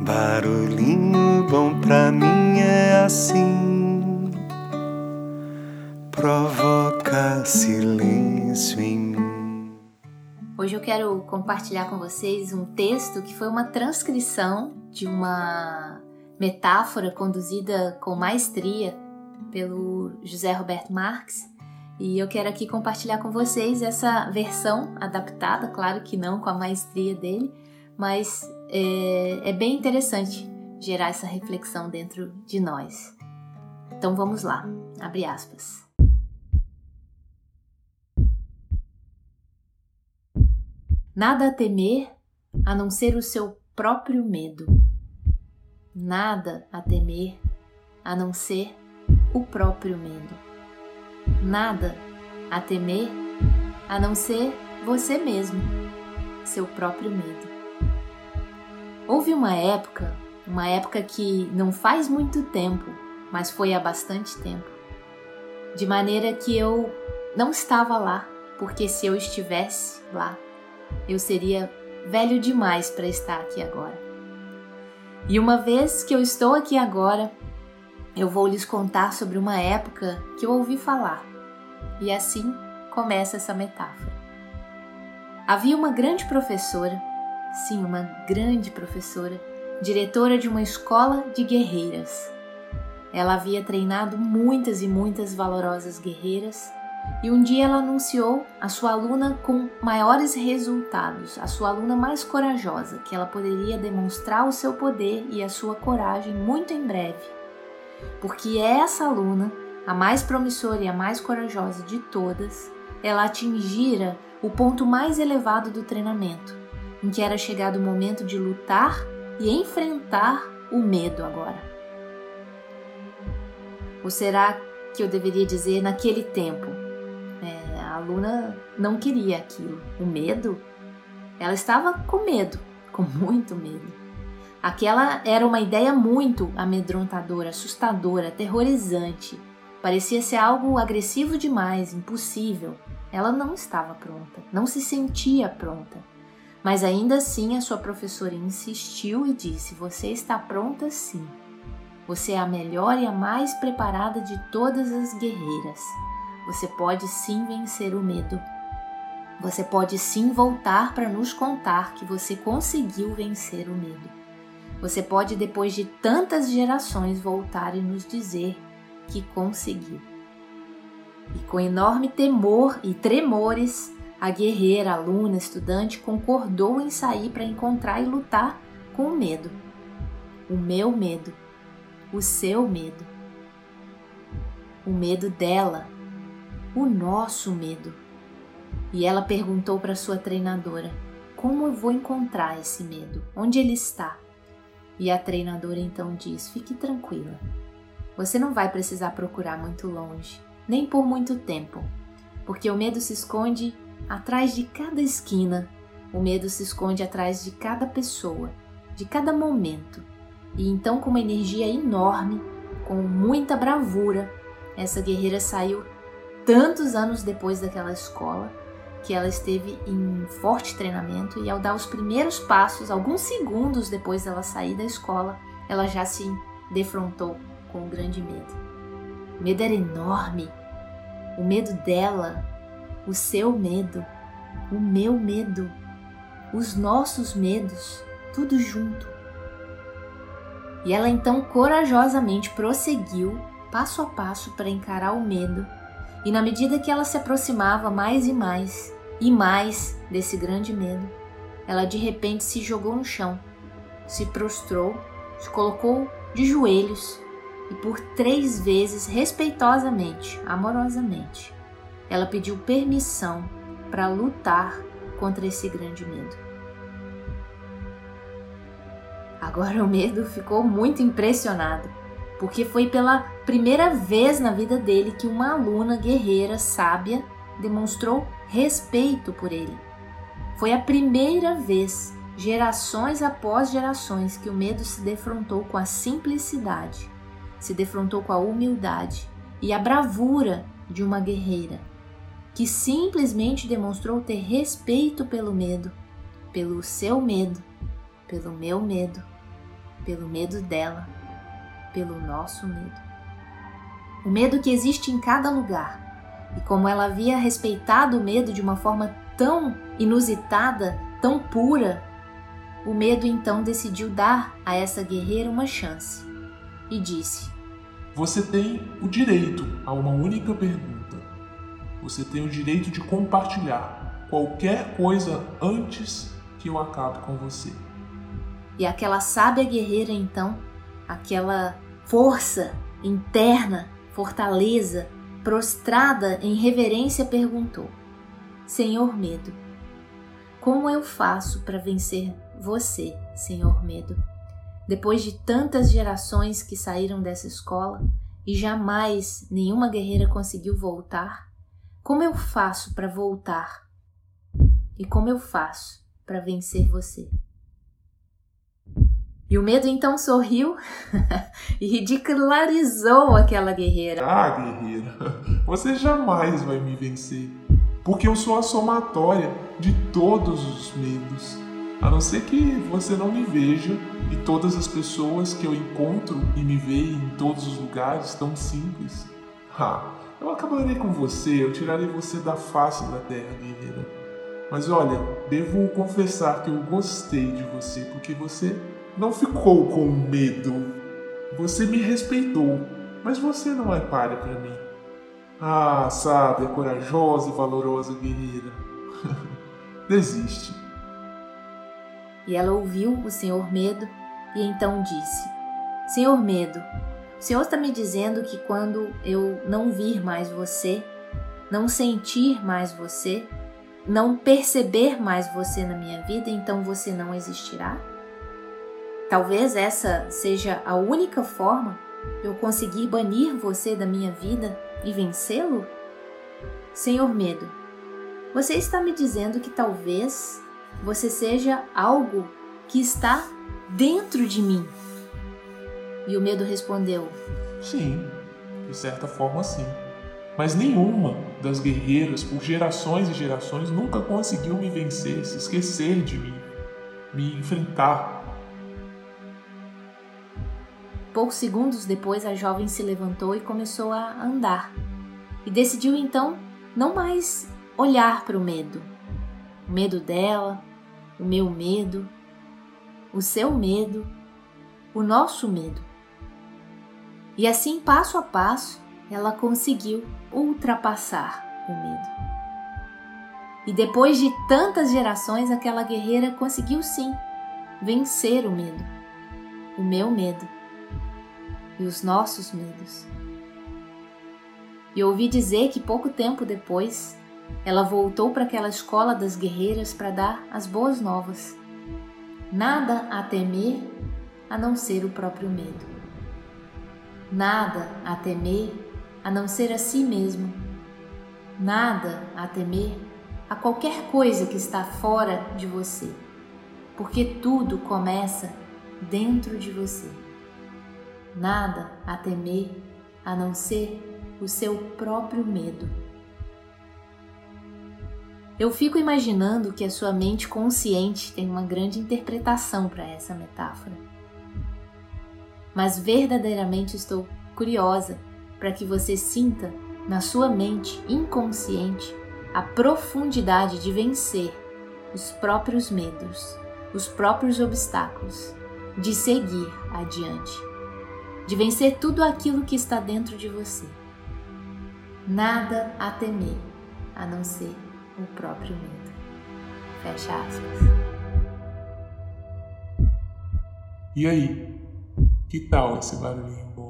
Barulhinho bom pra mim é assim, provoca silêncio em mim. Hoje eu quero compartilhar com vocês um texto que foi uma transcrição de uma metáfora conduzida com maestria pelo José Roberto Marques. E eu quero aqui compartilhar com vocês essa versão adaptada, claro que não com a maestria dele, mas é, é bem interessante gerar essa reflexão dentro de nós. Então vamos lá, abre aspas. Nada a temer a não ser o seu próprio medo. Nada a temer a não ser o próprio medo. Nada a temer a não ser você mesmo, seu próprio medo. Houve uma época, uma época que não faz muito tempo, mas foi há bastante tempo, de maneira que eu não estava lá, porque se eu estivesse lá, eu seria velho demais para estar aqui agora. E uma vez que eu estou aqui agora, eu vou lhes contar sobre uma época que eu ouvi falar. E assim começa essa metáfora. Havia uma grande professora sim, uma grande professora, diretora de uma escola de guerreiras. Ela havia treinado muitas e muitas valorosas guerreiras e um dia ela anunciou a sua aluna com maiores resultados, a sua aluna mais corajosa, que ela poderia demonstrar o seu poder e a sua coragem muito em breve. Porque essa aluna, a mais promissora e a mais corajosa de todas, ela atingira o ponto mais elevado do treinamento, em que era chegado o momento de lutar e enfrentar o medo agora. Ou será que eu deveria dizer naquele tempo? É, a aluna não queria aquilo. O medo? Ela estava com medo, com muito medo. Aquela era uma ideia muito amedrontadora, assustadora, aterrorizante. Parecia ser algo agressivo demais, impossível. Ela não estava pronta, não se sentia pronta. Mas ainda assim a sua professora insistiu e disse: Você está pronta sim. Você é a melhor e a mais preparada de todas as guerreiras. Você pode sim vencer o medo. Você pode sim voltar para nos contar que você conseguiu vencer o medo. Você pode, depois de tantas gerações, voltar e nos dizer que conseguiu. E com enorme temor e tremores, a guerreira, aluna, estudante concordou em sair para encontrar e lutar com o medo. O meu medo, o seu medo, o medo dela, o nosso medo. E ela perguntou para sua treinadora: Como eu vou encontrar esse medo? Onde ele está? E a treinadora então diz: Fique tranquila. Você não vai precisar procurar muito longe, nem por muito tempo, porque o medo se esconde atrás de cada esquina. O medo se esconde atrás de cada pessoa, de cada momento. E então, com uma energia enorme, com muita bravura, essa guerreira saiu tantos anos depois daquela escola que ela esteve em forte treinamento e ao dar os primeiros passos, alguns segundos depois dela sair da escola, ela já se defrontou com um grande medo. O medo era enorme. O medo dela o seu medo, o meu medo, os nossos medos, tudo junto. E ela então corajosamente prosseguiu passo a passo para encarar o medo, e na medida que ela se aproximava mais e mais e mais desse grande medo, ela de repente se jogou no chão, se prostrou, se colocou de joelhos e por três vezes, respeitosamente, amorosamente, ela pediu permissão para lutar contra esse grande medo. Agora o medo ficou muito impressionado, porque foi pela primeira vez na vida dele que uma aluna guerreira sábia demonstrou respeito por ele. Foi a primeira vez, gerações após gerações, que o medo se defrontou com a simplicidade, se defrontou com a humildade e a bravura de uma guerreira que simplesmente demonstrou ter respeito pelo medo, pelo seu medo, pelo meu medo, pelo medo dela, pelo nosso medo. O medo que existe em cada lugar. E como ela havia respeitado o medo de uma forma tão inusitada, tão pura, o medo então decidiu dar a essa guerreira uma chance e disse: Você tem o direito a uma única pergunta. Você tem o direito de compartilhar qualquer coisa antes que eu acabe com você. E aquela sábia guerreira, então, aquela força interna, fortaleza, prostrada em reverência, perguntou: Senhor Medo, como eu faço para vencer você, Senhor Medo? Depois de tantas gerações que saíram dessa escola e jamais nenhuma guerreira conseguiu voltar, como eu faço para voltar? E como eu faço para vencer você? E o medo então sorriu e ridicularizou aquela guerreira. Ah, guerreira, você jamais vai me vencer, porque eu sou a somatória de todos os medos. A não ser que você não me veja e todas as pessoas que eu encontro e me veem em todos os lugares tão simples. Ah, eu acabarei com você, eu tirarei você da face da terra, guerreira. Mas olha, devo confessar que eu gostei de você, porque você não ficou com medo. Você me respeitou, mas você não é páreo para mim. Ah, sábia, corajosa e valorosa guerreira. Desiste. E ela ouviu o Senhor Medo e então disse: Senhor Medo, o Senhor está me dizendo que quando eu não vir mais você, não sentir mais você, não perceber mais você na minha vida, então você não existirá? Talvez essa seja a única forma eu conseguir banir você da minha vida e vencê-lo? Senhor Medo, você está me dizendo que talvez você seja algo que está dentro de mim. E o medo respondeu: Sim, de certa forma sim. Mas nenhuma das guerreiras, por gerações e gerações, nunca conseguiu me vencer, se esquecer de mim, me enfrentar. Poucos segundos depois, a jovem se levantou e começou a andar. E decidiu então não mais olhar para o medo. O medo dela, o meu medo, o seu medo, o nosso medo. E assim, passo a passo, ela conseguiu ultrapassar o medo. E depois de tantas gerações, aquela guerreira conseguiu sim vencer o medo, o meu medo e os nossos medos. E ouvi dizer que pouco tempo depois ela voltou para aquela escola das guerreiras para dar as boas novas. Nada a temer a não ser o próprio medo. Nada a temer a não ser a si mesmo. Nada a temer a qualquer coisa que está fora de você, porque tudo começa dentro de você nada a temer a não ser o seu próprio medo. Eu fico imaginando que a sua mente consciente tem uma grande interpretação para essa metáfora. Mas verdadeiramente estou curiosa para que você sinta na sua mente inconsciente a profundidade de vencer os próprios medos, os próprios obstáculos, de seguir adiante de vencer tudo aquilo que está dentro de você. Nada a temer a não ser o próprio medo. Fecha aspas. E aí? Que tal esse barulhinho?